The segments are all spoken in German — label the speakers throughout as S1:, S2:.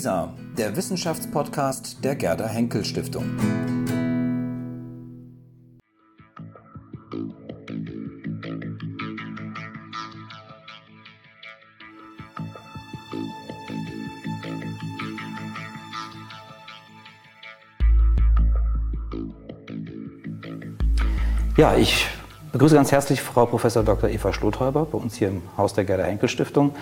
S1: WISA, der Wissenschaftspodcast der Gerda Henkel Stiftung. Ja, ich begrüße ganz herzlich Frau Prof. Dr. Eva Schlothäuber bei uns hier im Haus der Gerda Henkel Stiftung.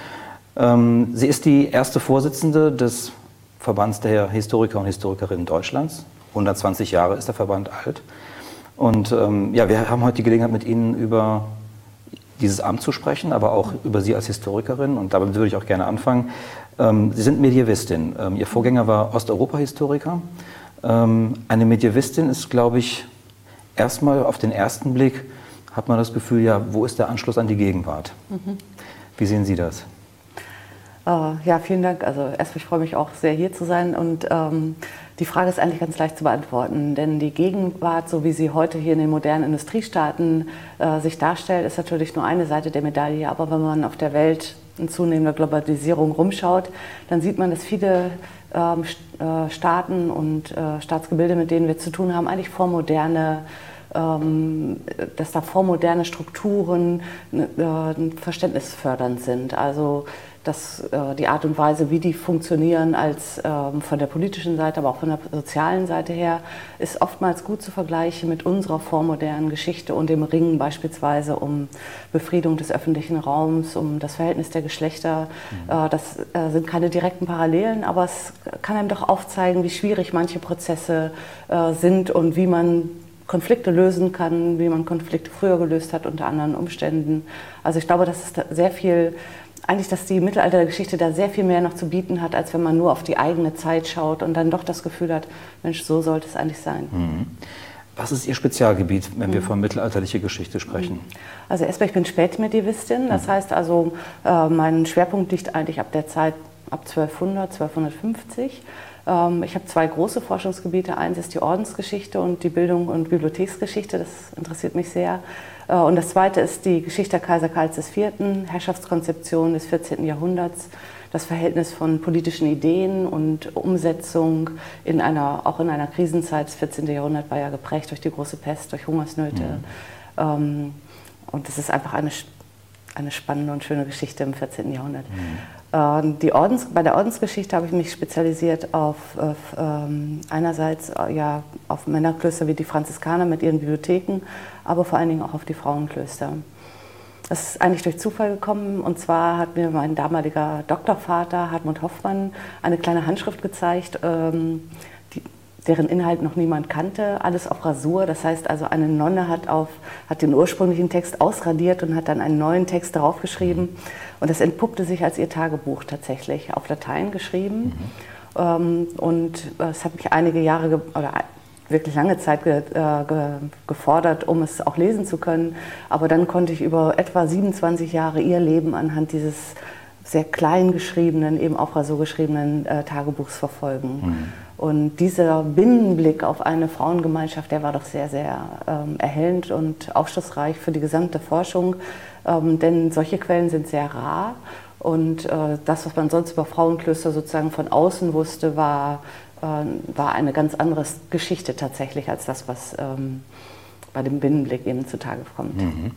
S1: Ähm, sie ist die erste Vorsitzende des Verbands der Historiker und Historikerinnen Deutschlands. 120 Jahre ist der Verband alt. Und ähm, ja, wir haben heute die Gelegenheit, mit Ihnen über dieses Amt zu sprechen, aber auch über Sie als Historikerin. Und damit würde ich auch gerne anfangen. Ähm, Sie sind Medievistin. Ähm, Ihr Vorgänger war Osteuropa-Historiker. Ähm, eine Medievistin ist, glaube ich, erstmal auf den ersten Blick hat man das Gefühl, ja, wo ist der Anschluss an die Gegenwart? Mhm. Wie sehen Sie das?
S2: Uh, ja, vielen Dank. Also erstmal, ich freue mich auch sehr, hier zu sein. Und ähm, die Frage ist eigentlich ganz leicht zu beantworten, denn die Gegenwart, so wie sie heute hier in den modernen Industriestaaten äh, sich darstellt, ist natürlich nur eine Seite der Medaille. Aber wenn man auf der Welt in zunehmender Globalisierung rumschaut, dann sieht man, dass viele ähm, äh, Staaten und äh, Staatsgebilde, mit denen wir zu tun haben, eigentlich vormoderne ähm, dass da vormoderne Strukturen äh, verständnisfördernd sind. Also dass äh, die Art und Weise, wie die funktionieren, als ähm, von der politischen Seite, aber auch von der sozialen Seite her, ist oftmals gut zu vergleichen mit unserer vormodernen Geschichte und dem Ringen beispielsweise um Befriedung des öffentlichen Raums, um das Verhältnis der Geschlechter. Mhm. Äh, das äh, sind keine direkten Parallelen, aber es kann einem doch aufzeigen, wie schwierig manche Prozesse äh, sind und wie man Konflikte lösen kann, wie man Konflikte früher gelöst hat unter anderen Umständen. Also ich glaube, dass es sehr viel eigentlich, dass die Mittelaltergeschichte da sehr viel mehr noch zu bieten hat, als wenn man nur auf die eigene Zeit schaut und dann doch das Gefühl hat, Mensch, so sollte es eigentlich sein. Mhm.
S1: Was ist Ihr Spezialgebiet, wenn wir von mittelalterlicher Geschichte sprechen?
S2: Also erstmal, ich bin Spätmedievistin, das mhm. heißt also, äh, mein Schwerpunkt liegt eigentlich ab der Zeit ab 1200, 1250. Ähm, ich habe zwei große Forschungsgebiete. Eins ist die Ordensgeschichte und die Bildung- und Bibliotheksgeschichte. Das interessiert mich sehr. Äh, und das zweite ist die Geschichte der Kaiser Karls IV., Herrschaftskonzeption des 14. Jahrhunderts, das Verhältnis von politischen Ideen und Umsetzung in einer, auch in einer Krisenzeit. Das 14. Jahrhundert war ja geprägt durch die große Pest, durch Hungersnöte. Mhm. Ähm, und es ist einfach eine, eine spannende und schöne Geschichte im 14. Jahrhundert. Mhm. Ähm, die Ordens, bei der Ordensgeschichte habe ich mich spezialisiert auf, auf ähm, einerseits äh, ja, auf Männerklöster wie die Franziskaner mit ihren Bibliotheken, aber vor allen Dingen auch auf die Frauenklöster. Das ist eigentlich durch Zufall gekommen und zwar hat mir mein damaliger Doktorvater Hartmut Hoffmann eine kleine Handschrift gezeigt, ähm, deren Inhalt noch niemand kannte, alles auf Rasur. Das heißt also, eine Nonne hat, auf, hat den ursprünglichen Text ausradiert und hat dann einen neuen Text draufgeschrieben. Und das entpuppte sich als ihr Tagebuch tatsächlich, auf Latein geschrieben. Mhm. Ähm, und es hat mich einige Jahre oder wirklich lange Zeit ge, äh, ge, gefordert, um es auch lesen zu können. Aber dann konnte ich über etwa 27 Jahre ihr Leben anhand dieses sehr klein geschriebenen, eben auch so geschriebenen äh, Tagebuchs verfolgen. Mhm. Und dieser Binnenblick auf eine Frauengemeinschaft, der war doch sehr, sehr ähm, erhellend und aufschlussreich für die gesamte Forschung, ähm, denn solche Quellen sind sehr rar. Und äh, das, was man sonst über Frauenklöster sozusagen von außen wusste, war, äh, war eine ganz andere Geschichte tatsächlich als das, was ähm, bei dem Binnenblick eben zutage kommt. Mhm.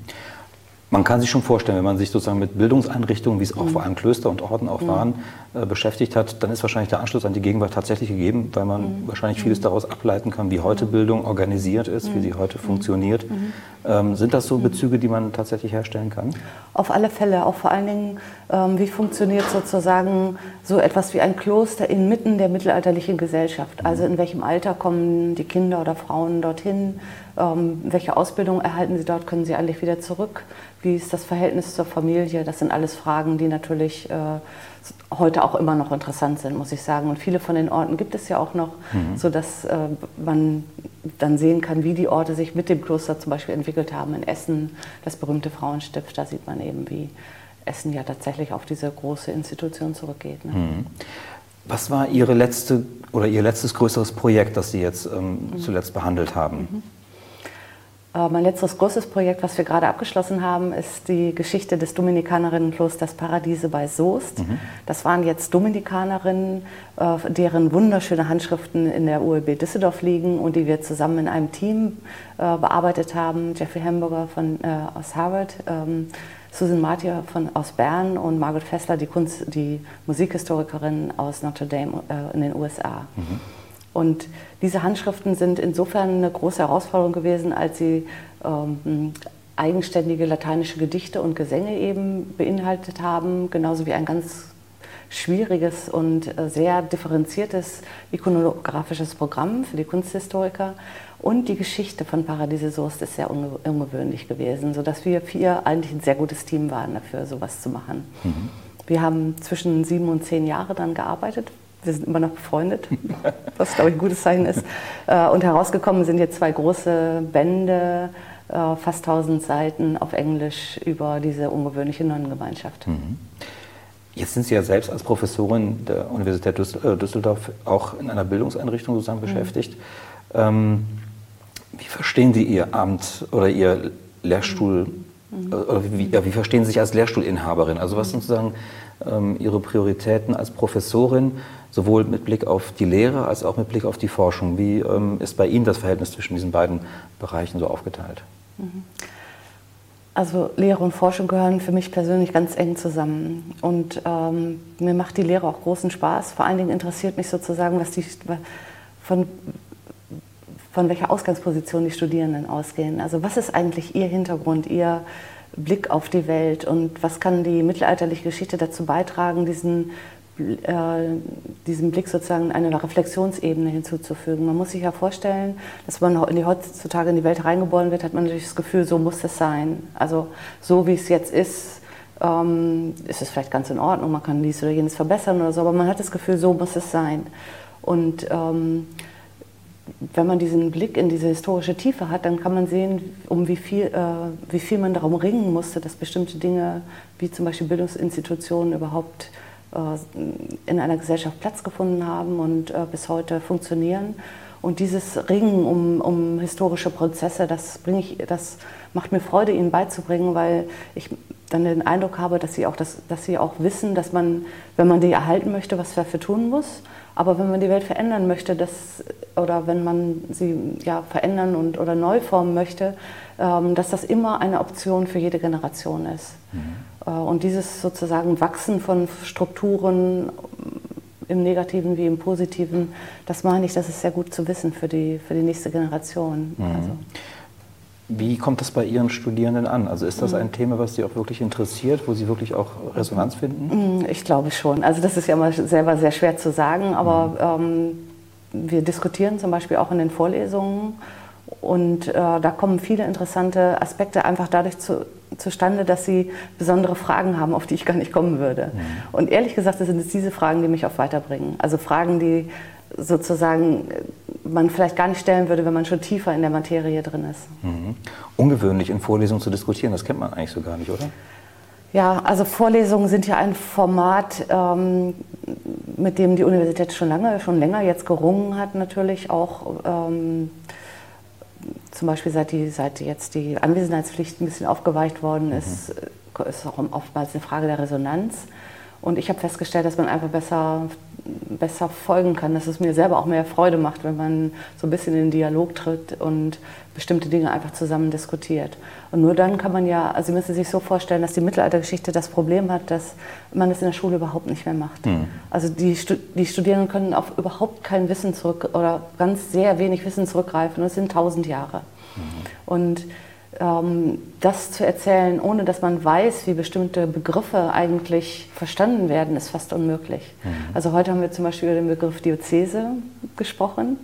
S1: Man kann sich schon vorstellen, wenn man sich sozusagen mit Bildungseinrichtungen, wie es auch mhm. vor allem Klöster und Orden auch mhm. waren, äh, beschäftigt hat, dann ist wahrscheinlich der Anschluss an die Gegenwart tatsächlich gegeben, weil man mhm. wahrscheinlich vieles mhm. daraus ableiten kann, wie heute mhm. Bildung organisiert ist, wie mhm. sie heute funktioniert. Ähm, sind das so Bezüge, die man tatsächlich herstellen kann?
S2: Auf alle Fälle, auch vor allen Dingen, ähm, wie funktioniert sozusagen so etwas wie ein Kloster inmitten der mittelalterlichen Gesellschaft? Also in welchem Alter kommen die Kinder oder Frauen dorthin? Ähm, welche Ausbildung erhalten sie dort? Können sie eigentlich wieder zurück? Wie ist das Verhältnis zur Familie? Das sind alles Fragen, die natürlich äh, heute auch immer noch interessant sind, muss ich sagen. Und viele von den Orten gibt es ja auch noch, mhm. sodass äh, man dann sehen kann, wie die Orte sich mit dem Kloster zum Beispiel entwickelt haben. In Essen, das berühmte Frauenstift, da sieht man eben, wie Essen ja tatsächlich auf diese große Institution zurückgeht. Ne? Mhm.
S1: Was war Ihre letzte oder Ihr letztes größeres Projekt, das Sie jetzt ähm, mhm. zuletzt behandelt haben?
S2: Äh, mein letztes großes Projekt, was wir gerade abgeschlossen haben, ist die Geschichte des Dominikanerinnenklosters Paradiese bei Soest. Mhm. Das waren jetzt Dominikanerinnen, äh, deren wunderschöne Handschriften in der ULB Düsseldorf liegen und die wir zusammen in einem Team äh, bearbeitet haben. Jeffrey Hamburger von, aus Harvard, ähm, Susan Martier von, aus Bern und Margaret Fessler, die, Kunst, die Musikhistorikerin aus Notre Dame in den USA. Mhm. Und diese Handschriften sind insofern eine große Herausforderung gewesen, als sie ähm, eigenständige lateinische Gedichte und Gesänge eben beinhaltet haben, genauso wie ein ganz schwieriges und äh, sehr differenziertes ikonografisches Programm für die Kunsthistoriker. Und die Geschichte von Paradiese Soest ist sehr ungewöhnlich gewesen, sodass wir vier eigentlich ein sehr gutes Team waren dafür, sowas zu machen. Mhm. Wir haben zwischen sieben und zehn Jahre dann gearbeitet, wir sind immer noch befreundet, was glaube ich ein gutes Zeichen ist. Äh, und herausgekommen sind jetzt zwei große Bände, äh, fast 1000 Seiten auf Englisch über diese ungewöhnliche Nonnengemeinschaft. Mhm.
S1: Jetzt sind Sie ja selbst als Professorin der Universität äh, Düsseldorf auch in einer Bildungseinrichtung sozusagen mhm. beschäftigt. Ähm, wie verstehen Sie Ihr Amt oder Ihr Lehrstuhl? Mhm. Oder wie, ja, wie, verstehen Sie sich als Lehrstuhlinhaberin? Also was sind sozusagen ähm, Ihre Prioritäten als Professorin? Sowohl mit Blick auf die Lehre als auch mit Blick auf die Forschung. Wie ähm, ist bei Ihnen das Verhältnis zwischen diesen beiden Bereichen so aufgeteilt? Mhm.
S2: Also Lehre und Forschung gehören für mich persönlich ganz eng zusammen. Und ähm, mir macht die Lehre auch großen Spaß. Vor allen Dingen interessiert mich sozusagen, was die, von, von welcher Ausgangsposition die Studierenden ausgehen. Also was ist eigentlich ihr Hintergrund, ihr Blick auf die Welt und was kann die mittelalterliche Geschichte dazu beitragen, diesen äh, diesem Blick sozusagen eine Reflexionsebene hinzuzufügen. Man muss sich ja vorstellen, dass man in die, heutzutage in die Welt reingeboren wird, hat man natürlich das Gefühl, so muss es sein. Also so wie es jetzt ist, ähm, ist es vielleicht ganz in Ordnung, man kann dies oder jenes verbessern oder so, aber man hat das Gefühl, so muss es sein. Und ähm, wenn man diesen Blick in diese historische Tiefe hat, dann kann man sehen, um wie viel, äh, wie viel man darum ringen musste, dass bestimmte Dinge, wie zum Beispiel Bildungsinstitutionen, überhaupt in einer Gesellschaft Platz gefunden haben und äh, bis heute funktionieren. Und dieses Ringen um, um historische Prozesse, das, ich, das macht mir Freude, ihnen beizubringen, weil ich dann den Eindruck habe, dass sie, auch das, dass sie auch wissen, dass man, wenn man die erhalten möchte, was dafür tun muss. Aber wenn man die Welt verändern möchte, das, oder wenn man sie ja, verändern und, oder neu formen möchte, ähm, dass das immer eine Option für jede Generation ist. Mhm. Äh, und dieses sozusagen Wachsen von Strukturen im Negativen wie im Positiven, das meine ich, das ist sehr gut zu wissen für die, für die nächste Generation. Mhm. Also.
S1: Wie kommt das bei Ihren Studierenden an? Also ist das mhm. ein Thema, was Sie auch wirklich interessiert, wo Sie wirklich auch Resonanz finden?
S2: Mhm, ich glaube schon. Also das ist ja mal selber sehr schwer zu sagen, aber mhm. ähm, wir diskutieren zum Beispiel auch in den Vorlesungen und äh, da kommen viele interessante Aspekte einfach dadurch zu, zustande, dass sie besondere Fragen haben, auf die ich gar nicht kommen würde. Mhm. Und ehrlich gesagt sind es diese Fragen, die mich auch weiterbringen. Also Fragen, die sozusagen man vielleicht gar nicht stellen würde, wenn man schon tiefer in der Materie drin ist.
S1: Mhm. Ungewöhnlich in Vorlesungen zu diskutieren, das kennt man eigentlich so gar nicht, oder?
S2: Ja, also Vorlesungen sind ja ein Format, ähm, mit dem die Universität schon lange, schon länger jetzt gerungen hat, natürlich auch. Ähm, zum Beispiel seit, die, seit jetzt die Anwesenheitspflicht ein bisschen aufgeweicht worden mhm. ist, äh, ist auch oftmals eine Frage der Resonanz. Und ich habe festgestellt, dass man einfach besser, besser folgen kann, dass es mir selber auch mehr Freude macht, wenn man so ein bisschen in den Dialog tritt und bestimmte Dinge einfach zusammen diskutiert. Und nur dann kann man ja, also Sie müssen sich so vorstellen, dass die Mittelaltergeschichte das Problem hat, dass man es in der Schule überhaupt nicht mehr macht. Mhm. Also die, die Studierenden können auf überhaupt kein Wissen zurück oder ganz sehr wenig Wissen zurückgreifen. Und es sind tausend Jahre. Mhm. Und das zu erzählen, ohne dass man weiß, wie bestimmte Begriffe eigentlich verstanden werden, ist fast unmöglich. Mhm. Also heute haben wir zum Beispiel über den Begriff Diözese gesprochen.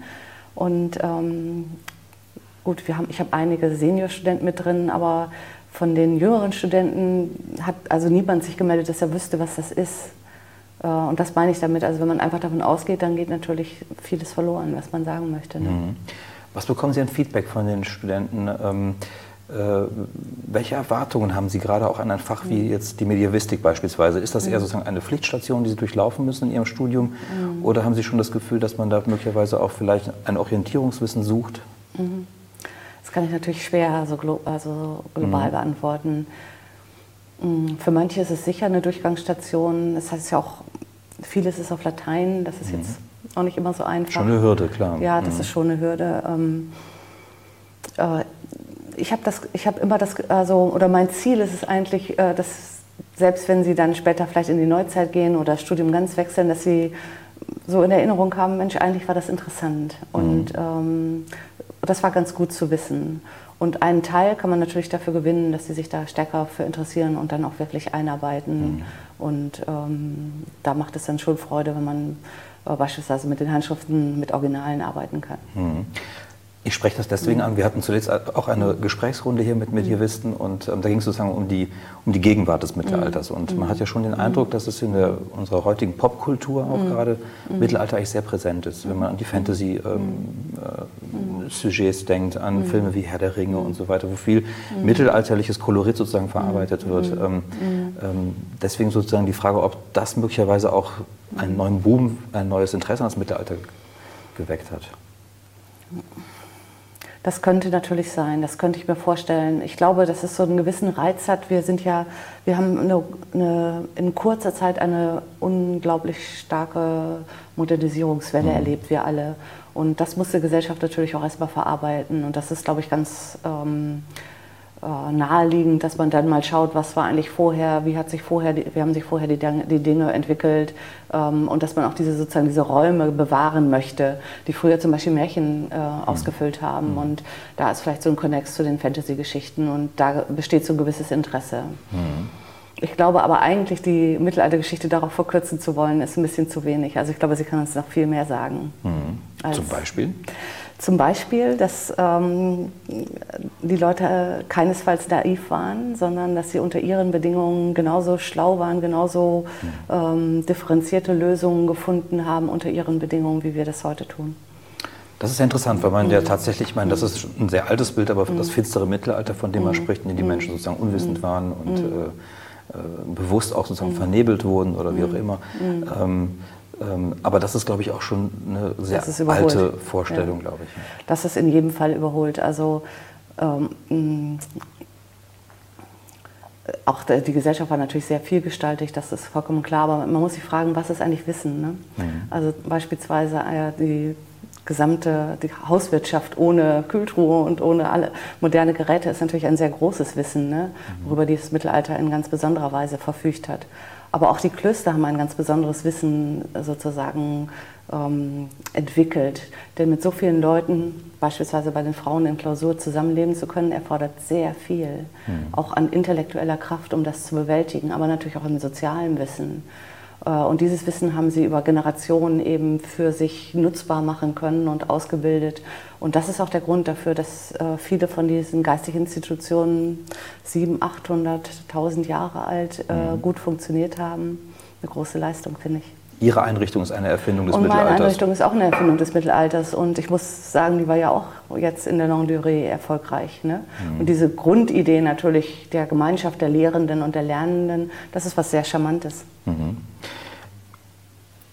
S2: Und ähm, gut, wir haben, ich habe einige Seniorstudenten mit drin, aber von den jüngeren Studenten hat also niemand sich gemeldet, dass er wüsste, was das ist. Äh, und das meine ich damit. Also wenn man einfach davon ausgeht, dann geht natürlich vieles verloren, was man sagen möchte. Ne? Mhm.
S1: Was bekommen Sie an Feedback von den Studenten? Ähm, äh, welche Erwartungen haben Sie gerade auch an ein Fach wie mhm. jetzt die Medievistik beispielsweise? Ist das eher mhm. sozusagen eine Pflichtstation, die Sie durchlaufen müssen in Ihrem Studium? Mhm. Oder haben Sie schon das Gefühl, dass man da möglicherweise auch vielleicht ein Orientierungswissen sucht?
S2: Das kann ich natürlich schwer so glo also global mhm. beantworten. Für manche ist es sicher eine Durchgangsstation. Das heißt ja auch, vieles ist auf Latein. Das ist mhm. jetzt auch nicht immer so einfach.
S1: Schon eine Hürde, klar.
S2: Ja, das mhm. ist schon eine Hürde. Ähm, äh, ich habe das, ich habe immer das, also oder mein Ziel ist es eigentlich, äh, dass selbst wenn Sie dann später vielleicht in die Neuzeit gehen oder das Studium ganz wechseln, dass Sie so in Erinnerung haben, Mensch, eigentlich war das interessant und mhm. ähm, das war ganz gut zu wissen. Und einen Teil kann man natürlich dafür gewinnen, dass sie sich da stärker für interessieren und dann auch wirklich einarbeiten. Mhm. Und ähm, da macht es dann schon Freude, wenn man äh, beispielsweise mit den Handschriften, mit Originalen arbeiten kann. Mhm.
S1: Ich spreche das deswegen an. Wir hatten zuletzt auch eine Gesprächsrunde hier mit Medievisten und ähm, da ging es sozusagen um die, um die Gegenwart des Mittelalters. Und man hat ja schon den Eindruck, dass es in der, unserer heutigen Popkultur auch gerade Mittelalter eigentlich sehr präsent ist. Wenn man an die Fantasy-Sujets ähm, äh, denkt, an Filme wie Herr der Ringe und so weiter, wo viel mittelalterliches Kolorit sozusagen verarbeitet wird. Ähm, ähm, deswegen sozusagen die Frage, ob das möglicherweise auch einen neuen Boom, ein neues Interesse an das Mittelalter geweckt hat.
S2: Das könnte natürlich sein, das könnte ich mir vorstellen. Ich glaube, dass es so einen gewissen Reiz hat. Wir sind ja, wir haben eine, eine, in kurzer Zeit eine unglaublich starke Modernisierungswelle mhm. erlebt, wir alle. Und das muss die Gesellschaft natürlich auch erstmal verarbeiten. Und das ist, glaube ich, ganz ähm, äh, naheliegend, dass man dann mal schaut, was war eigentlich vorher, wie hat sich vorher, wie haben sich vorher die, die Dinge entwickelt ähm, und dass man auch diese sozusagen diese Räume bewahren möchte, die früher zum Beispiel Märchen äh, mhm. ausgefüllt haben mhm. und da ist vielleicht so ein Konnex zu den Fantasy-Geschichten und da besteht so ein gewisses Interesse. Mhm. Ich glaube aber eigentlich, die Mittelaltergeschichte darauf verkürzen zu wollen, ist ein bisschen zu wenig. Also ich glaube, sie kann uns noch viel mehr sagen.
S1: Mhm. Zum Beispiel?
S2: Zum Beispiel, dass ähm, die Leute keinesfalls naiv waren, sondern dass sie unter ihren Bedingungen genauso schlau waren, genauso ähm, differenzierte Lösungen gefunden haben unter ihren Bedingungen, wie wir das heute tun.
S1: Das ist ja interessant, weil man ja tatsächlich, ich meine, das ist ein sehr altes Bild, aber das finstere Mittelalter, von dem man spricht, in dem die Menschen sozusagen unwissend waren und äh, äh, bewusst auch sozusagen vernebelt wurden oder wie auch immer. Ähm, aber das ist, glaube ich, auch schon eine sehr alte Vorstellung, ja. glaube ich.
S2: Das ist in jedem Fall überholt. Also ähm, auch die Gesellschaft war natürlich sehr vielgestaltig, das ist vollkommen klar, aber man muss sich fragen, was ist eigentlich Wissen? Ne? Mhm. Also beispielsweise äh, die gesamte die Hauswirtschaft ohne Kühltruhe und ohne alle moderne Geräte ist natürlich ein sehr großes Wissen, ne? Mhm. worüber dieses Mittelalter in ganz besonderer Weise verfügt hat. Aber auch die Klöster haben ein ganz besonderes Wissen sozusagen ähm, entwickelt. Denn mit so vielen Leuten, beispielsweise bei den Frauen in Klausur, zusammenleben zu können, erfordert sehr viel. Mhm. Auch an intellektueller Kraft, um das zu bewältigen, aber natürlich auch an sozialem Wissen. Äh, und dieses Wissen haben sie über Generationen eben für sich nutzbar machen können und ausgebildet. Und das ist auch der Grund dafür, dass äh, viele von diesen geistigen Institutionen 700, 800, 1000 Jahre alt äh, mhm. gut funktioniert haben. Eine große Leistung, finde ich.
S1: Ihre Einrichtung ist eine Erfindung des
S2: und
S1: Mittelalters.
S2: Meine Einrichtung ist auch eine Erfindung des Mittelalters. Und ich muss sagen, die war ja auch jetzt in der Longue Durée erfolgreich. Ne? Mhm. Und diese Grundidee natürlich der Gemeinschaft der Lehrenden und der Lernenden, das ist was sehr Charmantes. Mhm.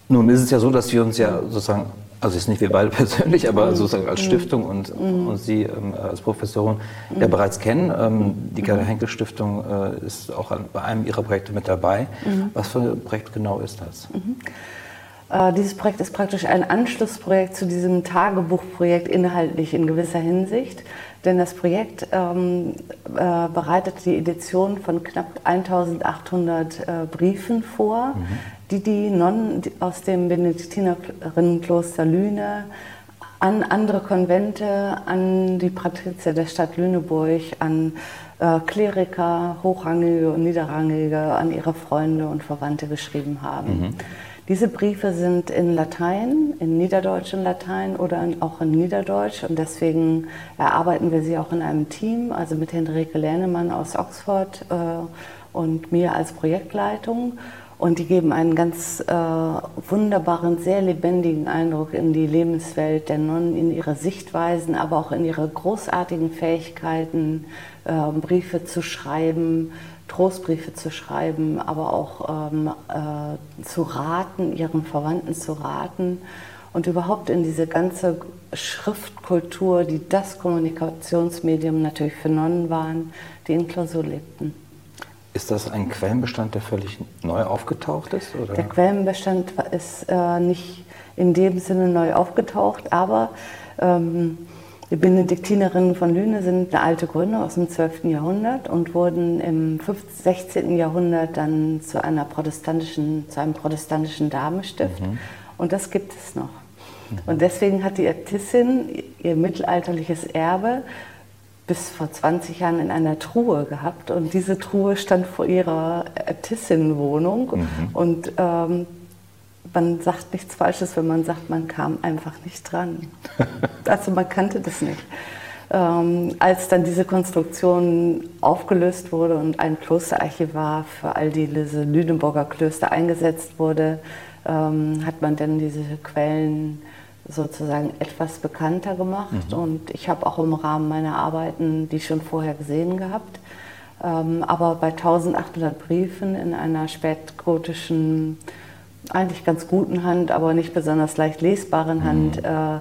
S1: Nun ist es ja so, dass wir uns ja sozusagen, also jetzt nicht wir beide persönlich, aber mhm. sozusagen als mhm. Stiftung und, mhm. und Sie ähm, als Professorin ja bereits kennen. Ähm, die Gerda Henkel Stiftung äh, ist auch an, bei einem Ihrer Projekte mit dabei. Was für ein Projekt genau ist das?
S2: Äh, dieses Projekt ist praktisch ein Anschlussprojekt zu diesem Tagebuchprojekt inhaltlich in gewisser Hinsicht. Denn das Projekt ähm, äh, bereitet die Edition von knapp 1800 äh, Briefen vor, mhm die die Nonnen aus dem Benediktinerinnenkloster Lüne an andere Konvente, an die Patrizier der Stadt Lüneburg, an äh, Kleriker, hochrangige und niederrangige, an ihre Freunde und Verwandte geschrieben haben. Mhm. Diese Briefe sind in Latein, in Niederdeutsch und Latein oder auch in Niederdeutsch und deswegen erarbeiten wir sie auch in einem Team, also mit Henrike Lernemann aus Oxford äh, und mir als Projektleitung. Und die geben einen ganz äh, wunderbaren, sehr lebendigen Eindruck in die Lebenswelt der Nonnen, in ihre Sichtweisen, aber auch in ihre großartigen Fähigkeiten, äh, Briefe zu schreiben, Trostbriefe zu schreiben, aber auch ähm, äh, zu raten, ihren Verwandten zu raten. und überhaupt in diese ganze Schriftkultur, die das Kommunikationsmedium natürlich für Nonnen waren, die in Klausur lebten.
S1: Ist das ein Quellenbestand, der völlig neu aufgetaucht ist?
S2: Oder? Der Quellenbestand ist äh, nicht in dem Sinne neu aufgetaucht, aber ähm, die Benediktinerinnen von Lüne sind eine alte Gründung aus dem 12. Jahrhundert und wurden im 15, 16. Jahrhundert dann zu, einer protestantischen, zu einem protestantischen Damenstift. Mhm. Und das gibt es noch. Mhm. Und deswegen hat die Äbtissin ihr mittelalterliches Erbe bis vor 20 Jahren in einer Truhe gehabt. Und diese Truhe stand vor ihrer Äbtissin-Wohnung. Mhm. Und ähm, man sagt nichts Falsches, wenn man sagt, man kam einfach nicht dran. also man kannte das nicht. Ähm, als dann diese Konstruktion aufgelöst wurde und ein Klosterarchivar für all diese Lüneburger Klöster eingesetzt wurde, ähm, hat man dann diese Quellen sozusagen etwas bekannter gemacht. Mhm. Und ich habe auch im Rahmen meiner Arbeiten die schon vorher gesehen gehabt. Ähm, aber bei 1800 Briefen in einer spätgotischen eigentlich ganz guten Hand, aber nicht besonders leicht lesbaren mhm. Hand, äh, äh,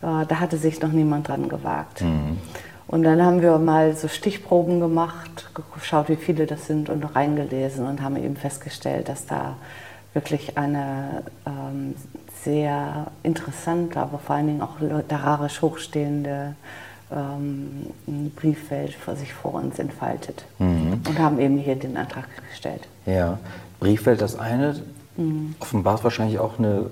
S2: da hatte sich noch niemand dran gewagt. Mhm. Und dann haben wir mal so Stichproben gemacht, geschaut, wie viele das sind und reingelesen und haben eben festgestellt, dass da wirklich eine ähm, sehr interessante, aber vor allen Dingen auch literarisch hochstehende ähm, Briefwelt vor sich vor uns entfaltet. Mhm. Und haben eben hier den Antrag gestellt.
S1: Ja, Briefwelt das eine, Mhm. Offenbart wahrscheinlich auch eine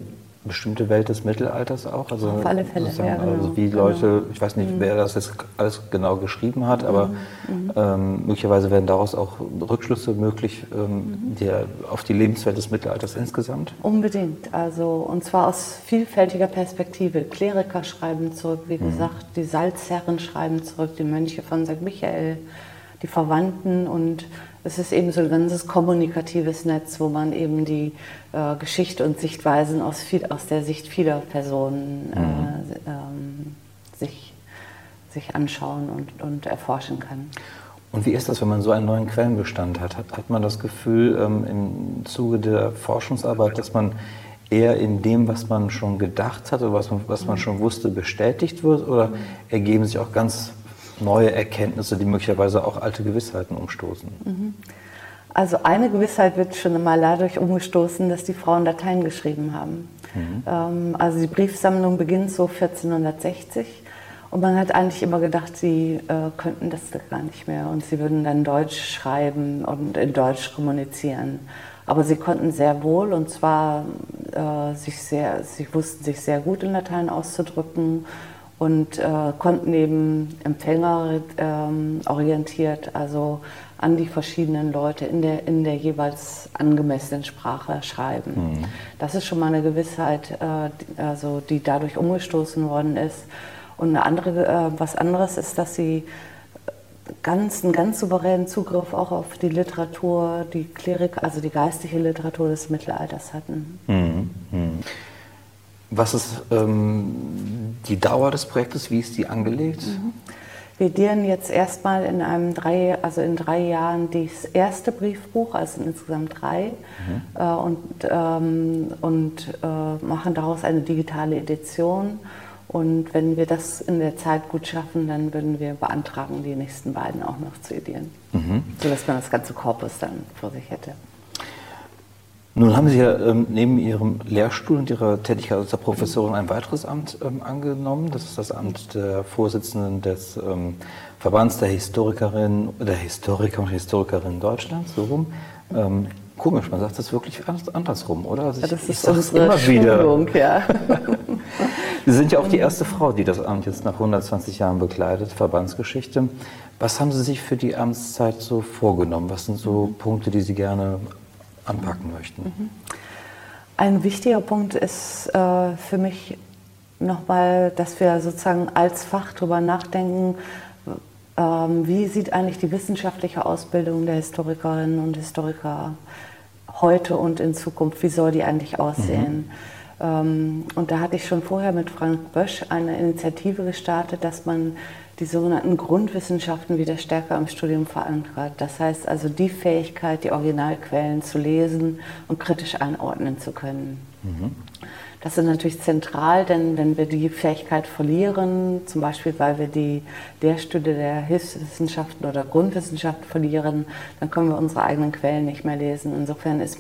S1: bestimmte Welt des Mittelalters auch.
S2: Also Auf alle Fälle,
S1: ja, genau. Also wie genau. Leute, ich weiß nicht, mhm. wer das jetzt alles genau geschrieben hat, aber mhm. mhm. ähm, möglicherweise werden daraus auch Rückschlüsse möglich ähm, mhm. die, auf die Lebenswelt des Mittelalters insgesamt.
S2: Unbedingt, also und zwar aus vielfältiger Perspektive. Kleriker schreiben zurück, wie mhm. gesagt, die Salzherren schreiben zurück, die Mönche von St. Michael, die Verwandten und es ist eben so ein ganzes kommunikatives Netz, wo man eben die äh, Geschichte und Sichtweisen aus, viel, aus der Sicht vieler Personen äh, mhm. ähm, sich, sich anschauen und, und erforschen kann.
S1: Und wie ist das, wenn man so einen neuen Quellenbestand hat? Hat, hat man das Gefühl ähm, im Zuge der Forschungsarbeit, dass man eher in dem, was man schon gedacht hat oder was man, was man mhm. schon wusste, bestätigt wird? Oder ergeben sich auch ganz neue Erkenntnisse, die möglicherweise auch alte Gewissheiten umstoßen? Mhm.
S2: Also eine Gewissheit wird schon einmal dadurch umgestoßen, dass die Frauen Dateien geschrieben haben. Mhm. Ähm, also die Briefsammlung beginnt so 1460 und man hat eigentlich immer gedacht, sie äh, könnten das gar nicht mehr und sie würden dann Deutsch schreiben und in Deutsch kommunizieren. Aber sie konnten sehr wohl und zwar äh, sich sehr, sie wussten sich sehr gut in Latein auszudrücken und äh, konnten eben Empfänger ähm, orientiert, also an die verschiedenen Leute in der, in der jeweils angemessenen Sprache schreiben. Mhm. Das ist schon mal eine Gewissheit, äh, die, also, die dadurch umgestoßen worden ist. Und eine andere, äh, was anderes ist, dass sie ganz, einen ganz souveränen Zugriff auch auf die Literatur, die Klerik, also die geistige Literatur des Mittelalters hatten. Mhm.
S1: Mhm. Was ist ähm, die Dauer des Projektes? Wie ist die angelegt? Mhm.
S2: Wir dienen jetzt erstmal in einem drei, also in drei Jahren das erste Briefbuch, also insgesamt drei, mhm. äh, und, ähm, und äh, machen daraus eine digitale Edition. Und wenn wir das in der Zeit gut schaffen, dann würden wir beantragen, die nächsten beiden auch noch zu edieren, mhm. sodass man das ganze Korpus dann vor sich hätte.
S1: Nun haben Sie ja ähm, neben Ihrem Lehrstuhl und Ihrer Tätigkeit als Professorin ein weiteres Amt ähm, angenommen. Das ist das Amt der Vorsitzenden des ähm, Verbands der Historikerinnen, der Historiker und Historikerinnen Deutschlands, so rum. Ähm, komisch, man sagt das wirklich andersrum, oder?
S2: Also ich, ja, das ist unsere immer Schulung, wieder. ja.
S1: Sie sind ja auch die erste Frau, die das Amt jetzt nach 120 Jahren bekleidet, Verbandsgeschichte. Was haben Sie sich für die Amtszeit so vorgenommen? Was sind so. Punkte, die Sie gerne anpacken möchten.
S2: Ein wichtiger Punkt ist äh, für mich nochmal, dass wir sozusagen als Fach darüber nachdenken, ähm, wie sieht eigentlich die wissenschaftliche Ausbildung der Historikerinnen und Historiker heute und in Zukunft, wie soll die eigentlich aussehen? Mhm. Ähm, und da hatte ich schon vorher mit Frank Bösch eine Initiative gestartet, dass man die sogenannten Grundwissenschaften wieder stärker im Studium verankert. Das heißt also die Fähigkeit, die Originalquellen zu lesen und kritisch einordnen zu können. Mhm. Das ist natürlich zentral, denn wenn wir die Fähigkeit verlieren, zum Beispiel weil wir die Lehrstühle der Hilfswissenschaften oder Grundwissenschaften verlieren, dann können wir unsere eigenen Quellen nicht mehr lesen. Insofern ist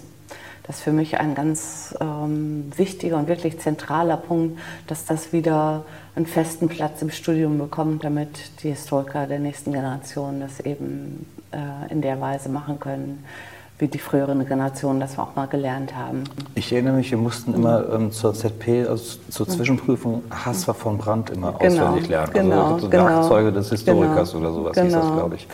S2: das für mich ein ganz ähm, wichtiger und wirklich zentraler Punkt, dass das wieder einen festen Platz im Studium bekommt, damit die Historiker der nächsten Generation das eben äh, in der Weise machen können, wie die früheren Generationen das auch mal gelernt haben.
S1: Ich erinnere mich, wir mussten immer ähm, zur ZP, also zur Zwischenprüfung, Hassler von Brandt immer genau, auswendig lernen. Also genau, also genau, Nachzeuge des Historikers genau, oder sowas genau. hieß das, genau. glaube ich.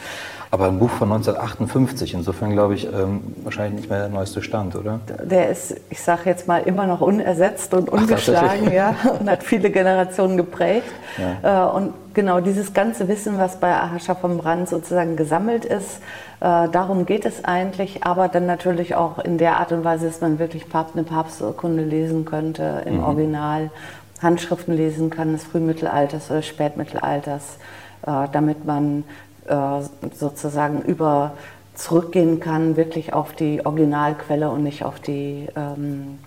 S1: Aber ein Buch von 1958, insofern glaube ich ähm, wahrscheinlich nicht mehr der neueste Stand, oder?
S2: Der ist, ich sage jetzt mal, immer noch unersetzt und ungeschlagen Ach, ja, und hat viele Generationen geprägt. Ja. Äh, und genau dieses ganze Wissen, was bei Ahascha von Brand sozusagen gesammelt ist, äh, darum geht es eigentlich, aber dann natürlich auch in der Art und Weise, dass man wirklich eine Papsturkunde lesen könnte im mhm. Original, Handschriften lesen kann des Frühmittelalters oder Spätmittelalters, äh, damit man sozusagen über zurückgehen kann, wirklich auf die Originalquelle und nicht auf die ähm,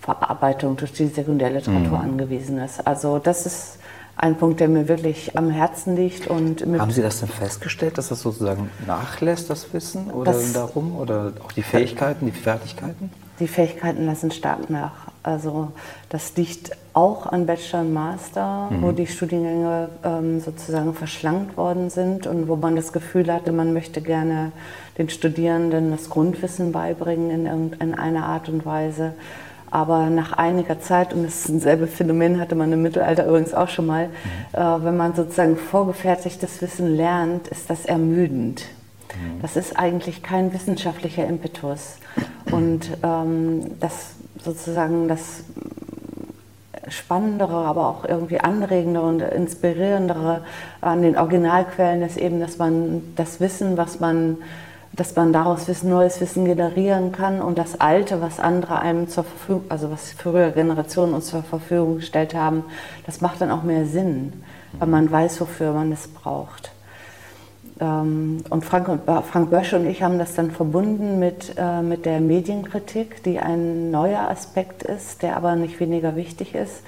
S2: Verarbeitung durch die Sekundärliteratur mhm. angewiesen ist. Also das ist ein Punkt, der mir wirklich am Herzen liegt. Und
S1: Haben Sie das denn festgestellt, dass das sozusagen nachlässt, das Wissen oder das, darum? Oder auch die Fähigkeiten, die Fertigkeiten?
S2: Die Fähigkeiten lassen stark nach. Also das liegt auch an Bachelor und Master, mhm. wo die Studiengänge ähm, sozusagen verschlankt worden sind und wo man das Gefühl hatte, man möchte gerne den Studierenden das Grundwissen beibringen in irgendeiner Art und Weise. Aber nach einiger Zeit, und das selbe Phänomen hatte man im Mittelalter übrigens auch schon mal, mhm. äh, wenn man sozusagen vorgefertigtes Wissen lernt, ist das ermüdend. Mhm. Das ist eigentlich kein wissenschaftlicher Impetus. Und ähm, das sozusagen das Spannendere, aber auch irgendwie anregendere und inspirierendere an den Originalquellen ist eben, dass man das Wissen, was man, dass man daraus Wissen, neues Wissen generieren kann und das Alte, was andere einem zur Verfügung, also was frühere Generationen uns zur Verfügung gestellt haben, das macht dann auch mehr Sinn, weil man weiß, wofür man es braucht. Ähm, und Frank, und Frank Bösch und ich haben das dann verbunden mit, äh, mit der Medienkritik, die ein neuer Aspekt ist, der aber nicht weniger wichtig ist.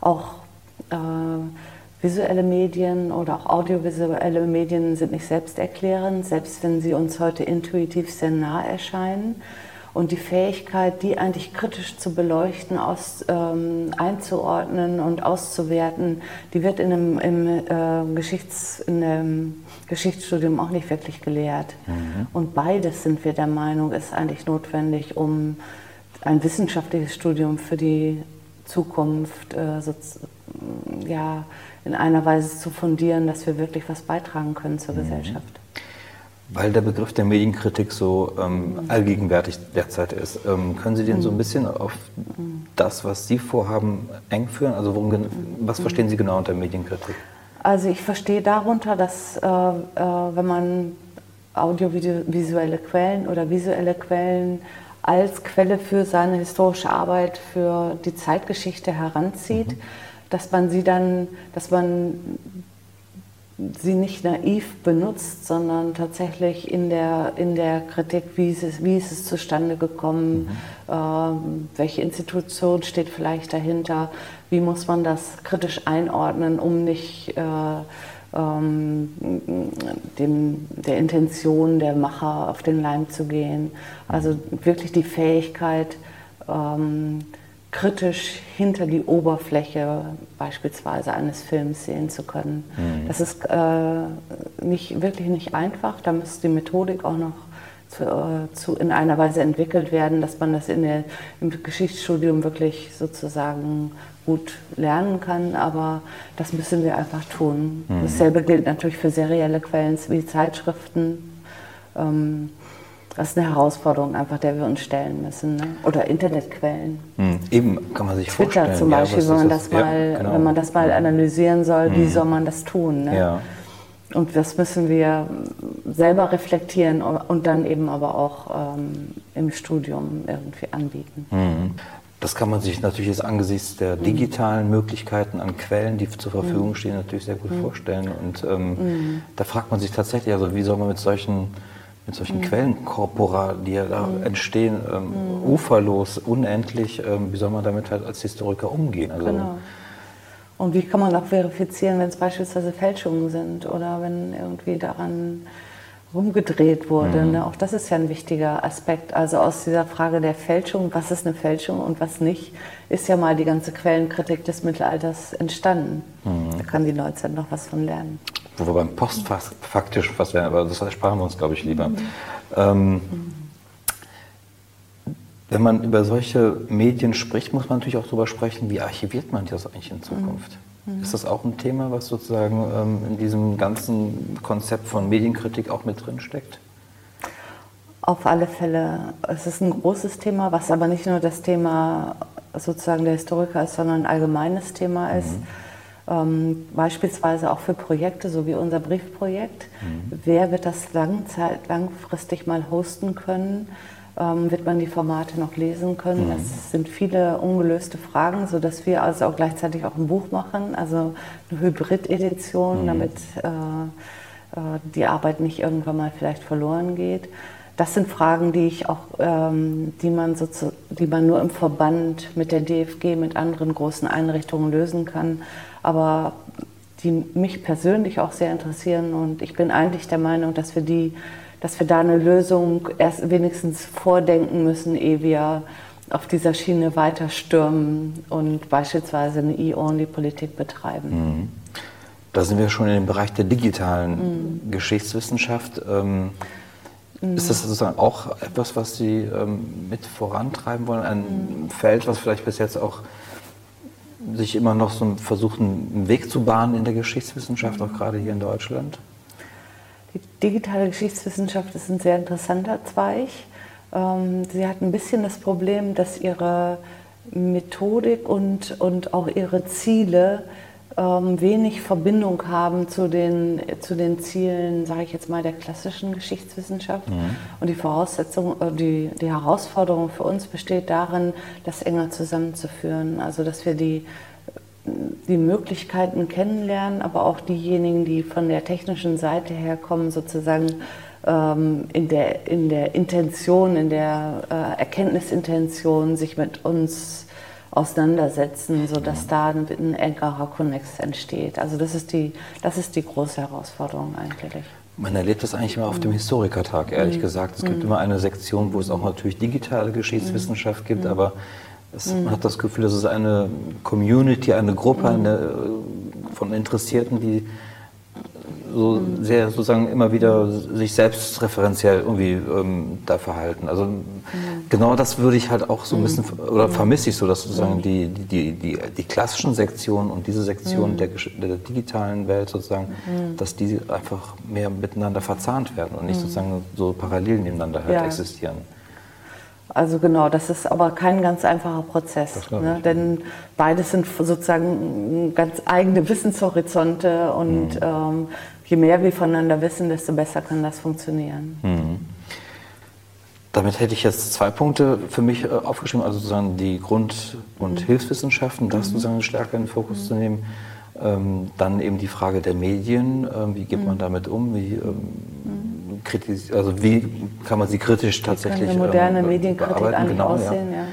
S2: Auch äh, visuelle Medien oder auch audiovisuelle Medien sind nicht selbsterklärend, selbst wenn sie uns heute intuitiv sehr nah erscheinen. Und die Fähigkeit, die eigentlich kritisch zu beleuchten, aus, ähm, einzuordnen und auszuwerten, die wird in einem, im, äh, Geschichts, in einem Geschichtsstudium auch nicht wirklich gelehrt. Mhm. Und beides sind wir der Meinung, ist eigentlich notwendig, um ein wissenschaftliches Studium für die Zukunft äh, so, ja, in einer Weise zu fundieren, dass wir wirklich was beitragen können zur mhm. Gesellschaft.
S1: Weil der Begriff der Medienkritik so ähm, allgegenwärtig derzeit ist, ähm, können Sie den so ein bisschen auf das, was Sie vorhaben, eng führen? Also worum, was verstehen Sie genau unter Medienkritik?
S2: Also ich verstehe darunter, dass äh, äh, wenn man audiovisuelle Quellen oder visuelle Quellen als Quelle für seine historische Arbeit, für die Zeitgeschichte heranzieht, mhm. dass man sie dann, dass man sie nicht naiv benutzt, sondern tatsächlich in der, in der Kritik, wie ist es, wie ist es zustande gekommen, mhm. ähm, welche Institution steht vielleicht dahinter, wie muss man das kritisch einordnen, um nicht äh, ähm, dem, der Intention der Macher auf den Leim zu gehen. Also wirklich die Fähigkeit, ähm, kritisch hinter die Oberfläche beispielsweise eines Films sehen zu können. Mhm. Das ist äh, nicht, wirklich nicht einfach. Da müsste die Methodik auch noch zu, äh, zu, in einer Weise entwickelt werden, dass man das in der, im Geschichtsstudium wirklich sozusagen gut lernen kann. Aber das müssen wir einfach tun. Mhm. Dasselbe gilt natürlich für serielle Quellen wie Zeitschriften. Ähm, das ist eine Herausforderung einfach, der wir uns stellen müssen. Ne? Oder Internetquellen.
S1: Hm, eben kann man sich
S2: Twitter
S1: vorstellen.
S2: zum Beispiel, ja, wenn, man das, das mal, ja, genau. wenn man das mal analysieren soll, hm. wie soll man das tun? Ne? Ja. Und das müssen wir selber reflektieren und dann eben aber auch ähm, im Studium irgendwie anbieten.
S1: Hm. Das kann man sich natürlich jetzt angesichts der digitalen Möglichkeiten an Quellen, die zur Verfügung stehen, natürlich sehr gut vorstellen. Und ähm, da fragt man sich tatsächlich, also wie soll man mit solchen mit solchen mhm. Quellenkorpora, die ja da mhm. entstehen, ähm, mhm. uferlos, unendlich, ähm, wie soll man damit halt als Historiker umgehen?
S2: Also, genau. Und wie kann man auch verifizieren, wenn es beispielsweise Fälschungen sind oder wenn irgendwie daran rumgedreht wurde? Mhm. Ne? Auch das ist ja ein wichtiger Aspekt. Also aus dieser Frage der Fälschung, was ist eine Fälschung und was nicht, ist ja mal die ganze Quellenkritik des Mittelalters entstanden. Mhm. Da kann die Neuzeit noch was von lernen
S1: wo wir beim Postfaktisch fast wären, aber das sparen wir uns, glaube ich, lieber. Mhm. Ähm, wenn man über solche Medien spricht, muss man natürlich auch darüber sprechen, wie archiviert man das eigentlich in Zukunft? Ist das auch ein Thema, was sozusagen ähm, in diesem ganzen Konzept von Medienkritik auch mit drin steckt?
S2: Auf alle Fälle. Es ist ein großes Thema, was aber nicht nur das Thema sozusagen der Historiker ist, sondern ein allgemeines Thema ist. Mhm ähm, beispielsweise auch für Projekte, so wie unser Briefprojekt. Mhm. Wer wird das langzeit, langfristig mal hosten können? Ähm, wird man die Formate noch lesen können? Mhm. Das sind viele ungelöste Fragen, sodass wir also auch gleichzeitig auch ein Buch machen, also eine Hybrid-Edition, mhm. damit äh, äh, die Arbeit nicht irgendwann mal vielleicht verloren geht. Das sind Fragen, die ich auch, ähm, die man so zu, die man nur im Verband mit der DFG, mit anderen großen Einrichtungen lösen kann aber die mich persönlich auch sehr interessieren. Und ich bin eigentlich der Meinung, dass wir, die, dass wir da eine Lösung erst wenigstens vordenken müssen, ehe wir auf dieser Schiene weiter stürmen und beispielsweise eine E-Only-Politik betreiben. Mhm.
S1: Da sind wir schon in dem Bereich der digitalen mhm. Geschichtswissenschaft. Ähm, mhm. Ist das sozusagen auch etwas, was Sie ähm, mit vorantreiben wollen? Ein mhm. Feld, was vielleicht bis jetzt auch sich immer noch so versuchen, einen Weg zu bahnen in der Geschichtswissenschaft, auch gerade hier in Deutschland?
S2: Die digitale Geschichtswissenschaft ist ein sehr interessanter Zweig. Ähm, sie hat ein bisschen das Problem, dass ihre Methodik und, und auch ihre Ziele ähm, wenig Verbindung haben zu den, zu den Zielen, sage ich jetzt mal, der klassischen Geschichtswissenschaft. Mhm. Und die Voraussetzung, äh, die, die Herausforderung für uns besteht darin, das enger zusammenzuführen. Also dass wir die, die Möglichkeiten kennenlernen, aber auch diejenigen, die von der technischen Seite her kommen, sozusagen ähm, in, der, in der Intention, in der äh, Erkenntnisintention, sich mit uns auseinandersetzen, sodass da ein, ein engerer Konnex entsteht. Also das ist, die, das ist die große Herausforderung eigentlich.
S1: Man erlebt das eigentlich immer auf dem Historikertag, ehrlich mhm. gesagt. Es gibt mhm. immer eine Sektion, wo es auch natürlich digitale Geschichtswissenschaft gibt, mhm. aber es, man hat das Gefühl, dass es eine Community, eine Gruppe eine, äh, von Interessierten, die so mhm. sehr sozusagen immer wieder sich selbst referenziell irgendwie ähm, da verhalten. Also mhm. genau das würde ich halt auch so ein mhm. bisschen, oder vermisse ich so, dass sozusagen die, die, die, die klassischen Sektionen und diese Sektionen der, der, digitalen Welt sozusagen, dass die einfach mehr miteinander verzahnt werden und nicht sozusagen so parallel nebeneinander halt ja. existieren.
S2: Also genau, das ist aber kein ganz einfacher Prozess, ne? denn beides sind sozusagen ganz eigene Wissenshorizonte und mhm. ähm, je mehr wir voneinander wissen, desto besser kann das funktionieren. Mhm.
S1: Damit hätte ich jetzt zwei Punkte für mich äh, aufgeschrieben, also sozusagen die Grund- und mhm. Hilfswissenschaften, das mhm. sozusagen stärker in den Fokus mhm. zu nehmen. Ähm, dann eben die Frage der Medien, ähm, wie geht man mhm. damit um, wie, ähm, also wie kann man sie kritisch tatsächlich
S2: eine moderne ähm, Medienkritik eigentlich genau, aussehen, ja. ja.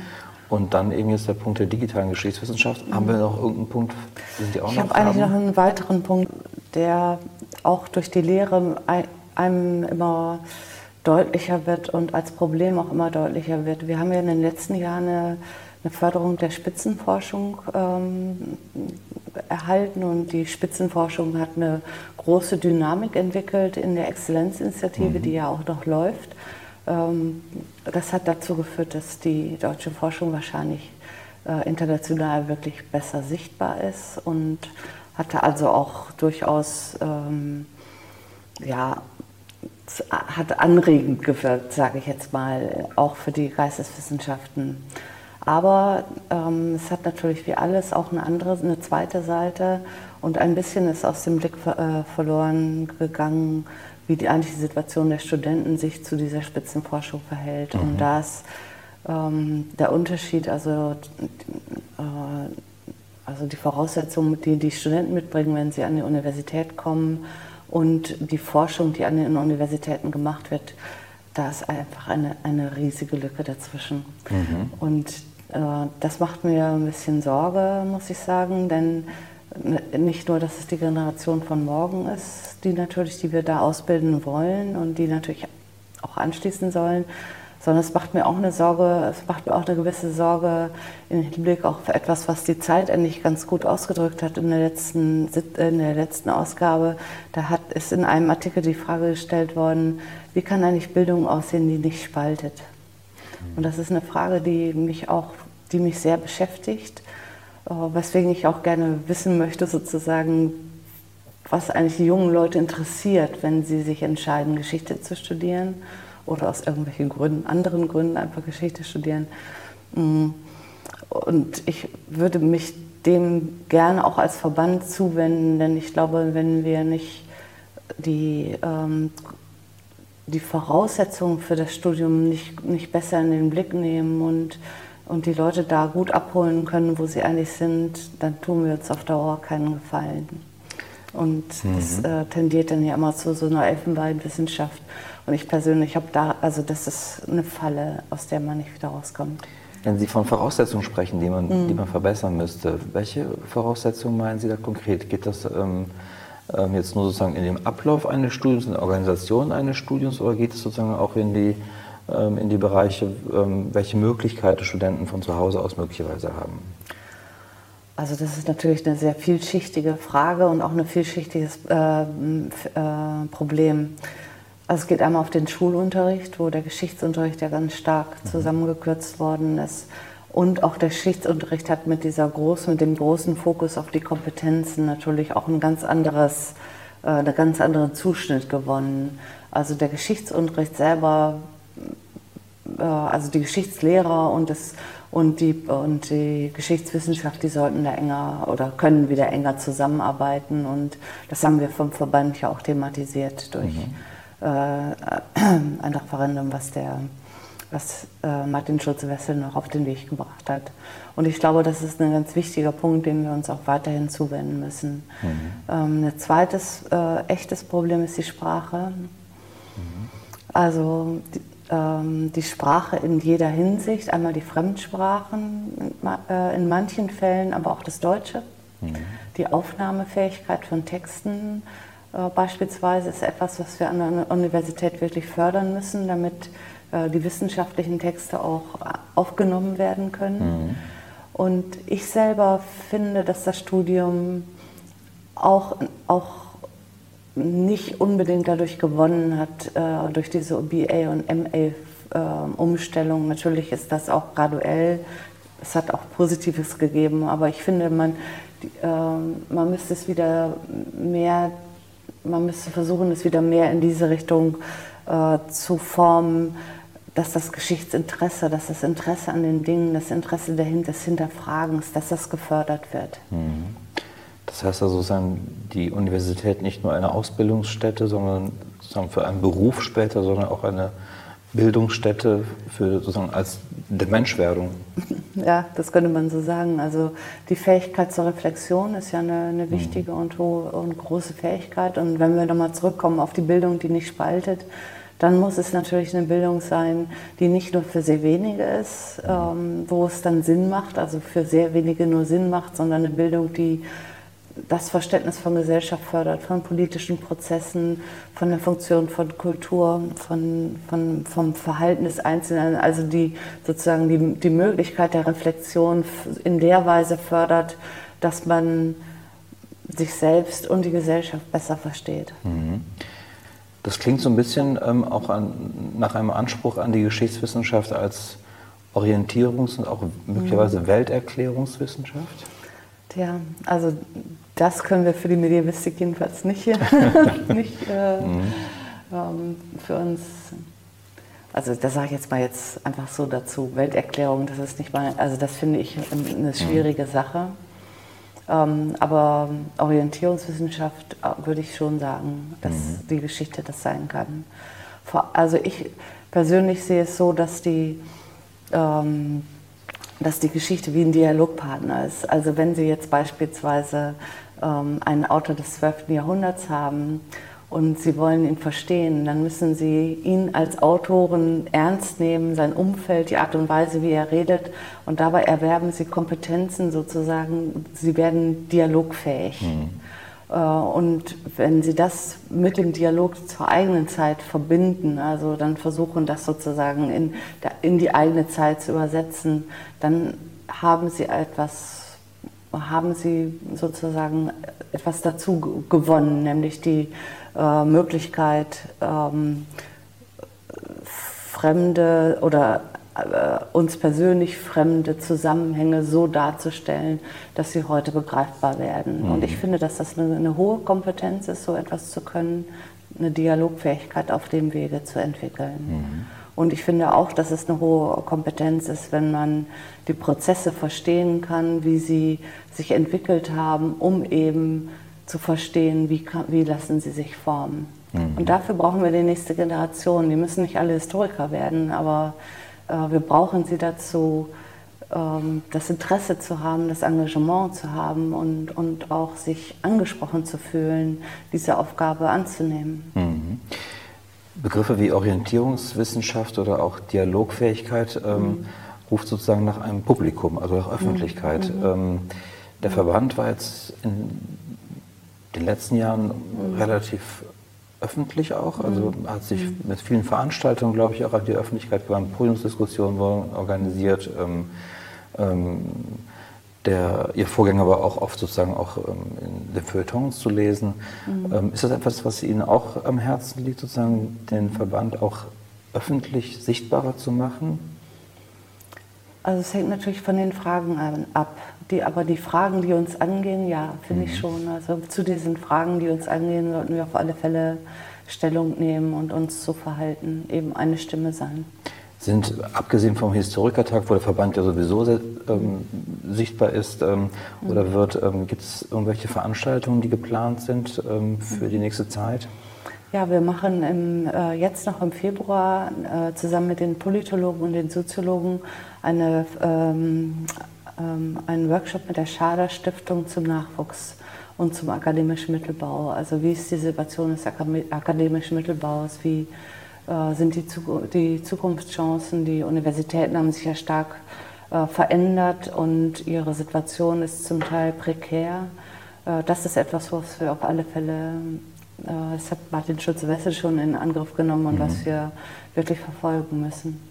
S1: Und dann eben jetzt der Punkt der digitalen Geschichtswissenschaft. Haben wir noch irgendeinen Punkt,
S2: Ich habe eigentlich noch einen weiteren Punkt, der auch durch die Lehre einem immer deutlicher wird und als Problem auch immer deutlicher wird. Wir haben ja in den letzten Jahren eine, eine Förderung der Spitzenforschung ähm, erhalten und die Spitzenforschung hat eine große Dynamik entwickelt in der Exzellenzinitiative, mhm. die ja auch noch läuft. Ähm, das hat dazu geführt, dass die deutsche Forschung wahrscheinlich äh, international wirklich besser sichtbar ist und hatte also auch durchaus, ähm, ja, hat anregend gewirkt, sage ich jetzt mal, auch für die Geisteswissenschaften. Aber ähm, es hat natürlich wie alles auch eine andere, eine zweite Seite und ein bisschen ist aus dem Blick äh, verloren gegangen, wie die, eigentlich die Situation der Studenten sich zu dieser Spitzenforschung verhält. Mhm. Und das ähm, der Unterschied, also, äh, also die Voraussetzungen, die die Studenten mitbringen, wenn sie an die Universität kommen und die Forschung, die an den Universitäten gemacht wird, da ist einfach eine, eine riesige Lücke dazwischen. Mhm. Und das macht mir ein bisschen Sorge, muss ich sagen, denn nicht nur, dass es die Generation von morgen ist, die natürlich, die wir da ausbilden wollen und die natürlich auch anschließen sollen, sondern es macht mir auch eine Sorge, es macht mir auch eine gewisse Sorge im Hinblick auf etwas, was die Zeit endlich ganz gut ausgedrückt hat in der letzten, in der letzten Ausgabe. Da hat, ist in einem Artikel die Frage gestellt worden, wie kann eigentlich Bildung aussehen, die nicht spaltet? Und das ist eine Frage, die mich auch, die mich sehr beschäftigt, äh, weswegen ich auch gerne wissen möchte, sozusagen, was eigentlich die jungen Leute interessiert, wenn sie sich entscheiden, Geschichte zu studieren oder aus irgendwelchen Gründen, anderen Gründen einfach Geschichte studieren. Mm. Und ich würde mich dem gerne auch als Verband zuwenden, denn ich glaube, wenn wir nicht die, ähm, die Voraussetzungen für das Studium nicht, nicht besser in den Blick nehmen und, und die Leute da gut abholen können, wo sie eigentlich sind, dann tun wir uns auf Dauer keinen Gefallen. Und mhm. das äh, tendiert dann ja immer zu so einer Elfenbeinwissenschaft. Und ich persönlich habe da, also das ist eine Falle, aus der man nicht wieder rauskommt.
S1: Wenn Sie von Voraussetzungen sprechen, die man, mhm. die man verbessern müsste, welche Voraussetzungen meinen Sie da konkret? Geht das ähm, ähm, jetzt nur sozusagen in dem Ablauf eines Studiums, in der Organisation eines Studiums oder geht es sozusagen auch in die, in die Bereiche, ähm, welche Möglichkeiten Studenten von zu Hause aus möglicherweise haben?
S2: Also das ist natürlich eine sehr vielschichtige Frage und auch ein vielschichtiges äh, äh, Problem. Also es geht einmal auf den Schulunterricht, wo der Geschichtsunterricht ja ganz stark mhm. zusammengekürzt worden ist. Und auch der Geschichtsunterricht hat mit, dieser großen, mit dem großen Fokus auf die Kompetenzen natürlich auch ein ganz anderes, äh, einen ganz anderen Zuschnitt gewonnen. Also der Geschichtsunterricht selber, äh, also die Geschichtslehrer und, das, und, die, und die Geschichtswissenschaft, die sollten da enger oder können wieder enger zusammenarbeiten. Und das haben wir vom Verband ja auch thematisiert durch. Mhm äh, ein Referendum, was, der, was äh, Martin Schulze-Wessel noch auf den Weg gebracht hat. Und ich glaube, das ist ein ganz wichtiger Punkt, dem wir uns auch weiterhin zuwenden müssen. Mhm. Ähm, ein zweites äh, echtes Problem ist die Sprache. Mhm. Also die, ähm, die Sprache in jeder Hinsicht, einmal die Fremdsprachen in, äh, in manchen Fällen, aber auch das Deutsche, mhm. die Aufnahmefähigkeit von Texten, äh, beispielsweise ist etwas, was wir an der Universität wirklich fördern müssen, damit äh, die wissenschaftlichen Texte auch aufgenommen werden können. Mhm. Und ich selber finde, dass das Studium auch, auch nicht unbedingt dadurch gewonnen hat, äh, durch diese BA und MA-Umstellung. Natürlich ist das auch graduell, es hat auch Positives gegeben, aber ich finde, man, man müsste es wieder mehr man müsste versuchen, es wieder mehr in diese Richtung äh, zu formen, dass das Geschichtsinteresse, dass das Interesse an den Dingen, das Interesse dahinter, des Hinterfragens, dass das gefördert wird. Mhm.
S1: Das heißt also, sozusagen, die Universität nicht nur eine Ausbildungsstätte, sondern sozusagen für einen Beruf später, sondern auch eine Bildungsstätte für sozusagen als Menschwerdung.
S2: Ja, das könnte man so sagen. Also die Fähigkeit zur Reflexion ist ja eine, eine mhm. wichtige und, und, große Fähigkeit. Und wenn wir nochmal zurückkommen auf die Bildung, die nicht spaltet, dann muss es natürlich eine Bildung sein, die nicht nur für sehr wenige ist, mhm. ähm, wo es dann Sinn macht, also für sehr wenige nur Sinn macht, sondern eine Bildung, die das Verständnis von Gesellschaft fördert, von politischen Prozessen, von der Funktion von Kultur, von, von, vom Verhalten des Einzelnen, also die sozusagen die, die Möglichkeit der Reflexion in der Weise fördert, dass man sich selbst und die Gesellschaft besser versteht. Mhm.
S1: Das klingt so ein bisschen ähm, auch an, nach einem Anspruch an die Geschichtswissenschaft als Orientierungs- und auch möglicherweise mhm. Welterklärungswissenschaft.
S2: Ja, also das können wir für die Medievistik jedenfalls nicht, nicht äh, mhm. ähm, für uns. Also das sage ich jetzt mal jetzt einfach so dazu. Welterklärung, das ist nicht mal, also das finde ich eine mhm. schwierige Sache. Ähm, aber Orientierungswissenschaft äh, würde ich schon sagen, dass mhm. die Geschichte das sein kann. also ich persönlich sehe es so, dass die ähm, dass die Geschichte wie ein Dialogpartner ist. Also wenn Sie jetzt beispielsweise ähm, einen Autor des 12. Jahrhunderts haben und Sie wollen ihn verstehen, dann müssen Sie ihn als Autoren ernst nehmen, sein Umfeld, die Art und Weise, wie er redet. Und dabei erwerben Sie Kompetenzen sozusagen, Sie werden dialogfähig. Mhm. Und wenn Sie das mit dem Dialog zur eigenen Zeit verbinden, also dann versuchen, das sozusagen in, in die eigene Zeit zu übersetzen, dann haben Sie etwas haben Sie sozusagen etwas dazu gewonnen, nämlich die äh, Möglichkeit, ähm, fremde oder äh, uns persönlich fremde Zusammenhänge so darzustellen, dass sie heute begreifbar werden. Mhm. Und ich finde, dass das eine, eine, hohe Kompetenz ist, so etwas zu können, eine Dialogfähigkeit auf dem Wege zu entwickeln. Mhm. Und ich finde auch, dass es eine hohe Kompetenz ist, wenn man die Prozesse verstehen kann, wie sie sich entwickelt haben, um eben zu verstehen, wie, wie lassen sie sich formen. Mhm. Und dafür brauchen wir die nächste Generation. Die müssen nicht alle Historiker werden, aber äh, wir brauchen sie dazu, ähm, das Interesse zu haben, das Engagement zu haben und, und auch sich angesprochen zu fühlen, diese Aufgabe anzunehmen. Mhm.
S1: Begriffe wie Orientierungswissenschaft oder auch Dialogfähigkeit ähm, mhm. ruft sozusagen nach einem Publikum, also nach Öffentlichkeit. Mhm. Ähm, der Verband war jetzt in den letzten Jahren mhm. relativ öffentlich auch, also mhm. hat sich mhm. mit vielen Veranstaltungen, glaube ich, auch an die Öffentlichkeit gewandt, Podiumsdiskussionen wurden organisiert. Ähm, ähm, der, ihr Vorgänger war auch oft sozusagen auch ähm, in den Feuilletons zu lesen. Mhm. Ähm, ist das etwas, was Ihnen auch am Herzen liegt, sozusagen den Verband auch öffentlich sichtbarer zu machen?
S2: Also es hängt natürlich von den Fragen ab. Die, aber die Fragen, die uns angehen, ja, finde mhm. ich schon. Also zu diesen Fragen, die uns angehen, sollten wir auf alle Fälle Stellung nehmen und uns zu verhalten, eben eine Stimme sein.
S1: Sind, abgesehen vom Historikertag, wo der Verband ja sowieso sehr, ähm, sichtbar ist, ähm, mhm. oder wird, ähm, gibt es irgendwelche Veranstaltungen, die geplant sind ähm, für die nächste Zeit?
S2: Ja, wir machen im, äh, jetzt noch im Februar äh, zusammen mit den Politologen und den Soziologen eine ähm, ähm, einen Workshop mit der Schader Stiftung zum Nachwuchs und zum akademischen Mittelbau. Also wie ist die Situation des akademischen Mittelbaus, wie sind die, die Zukunftschancen, die Universitäten haben sich ja stark äh, verändert und ihre Situation ist zum Teil prekär. Äh, das ist etwas, was wir auf alle Fälle, äh, das hat Martin Schulze-Wessel schon in Angriff genommen und mhm. was wir wirklich verfolgen müssen.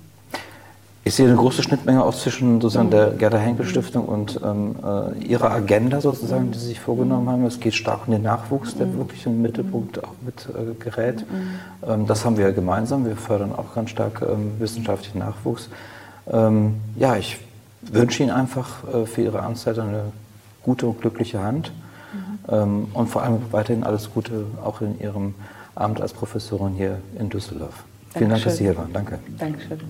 S1: Ich sehe eine große Schnittmenge auch zwischen sozusagen der Gerda Henkel Stiftung und ähm, äh, ihrer Agenda sozusagen, die Sie sich vorgenommen haben. Es geht stark um den Nachwuchs, der wirklich im Mittelpunkt auch mit äh, gerät. Ähm, das haben wir gemeinsam. Wir fördern auch ganz stark ähm, wissenschaftlichen Nachwuchs. Ähm, ja, ich wünsche Ihnen einfach äh, für Ihre Amtszeit eine gute und glückliche Hand mhm. und vor allem weiterhin alles Gute auch in Ihrem Amt als Professorin hier in Düsseldorf. Vielen Dank, dass Sie hier waren. Danke.
S2: Dankeschön.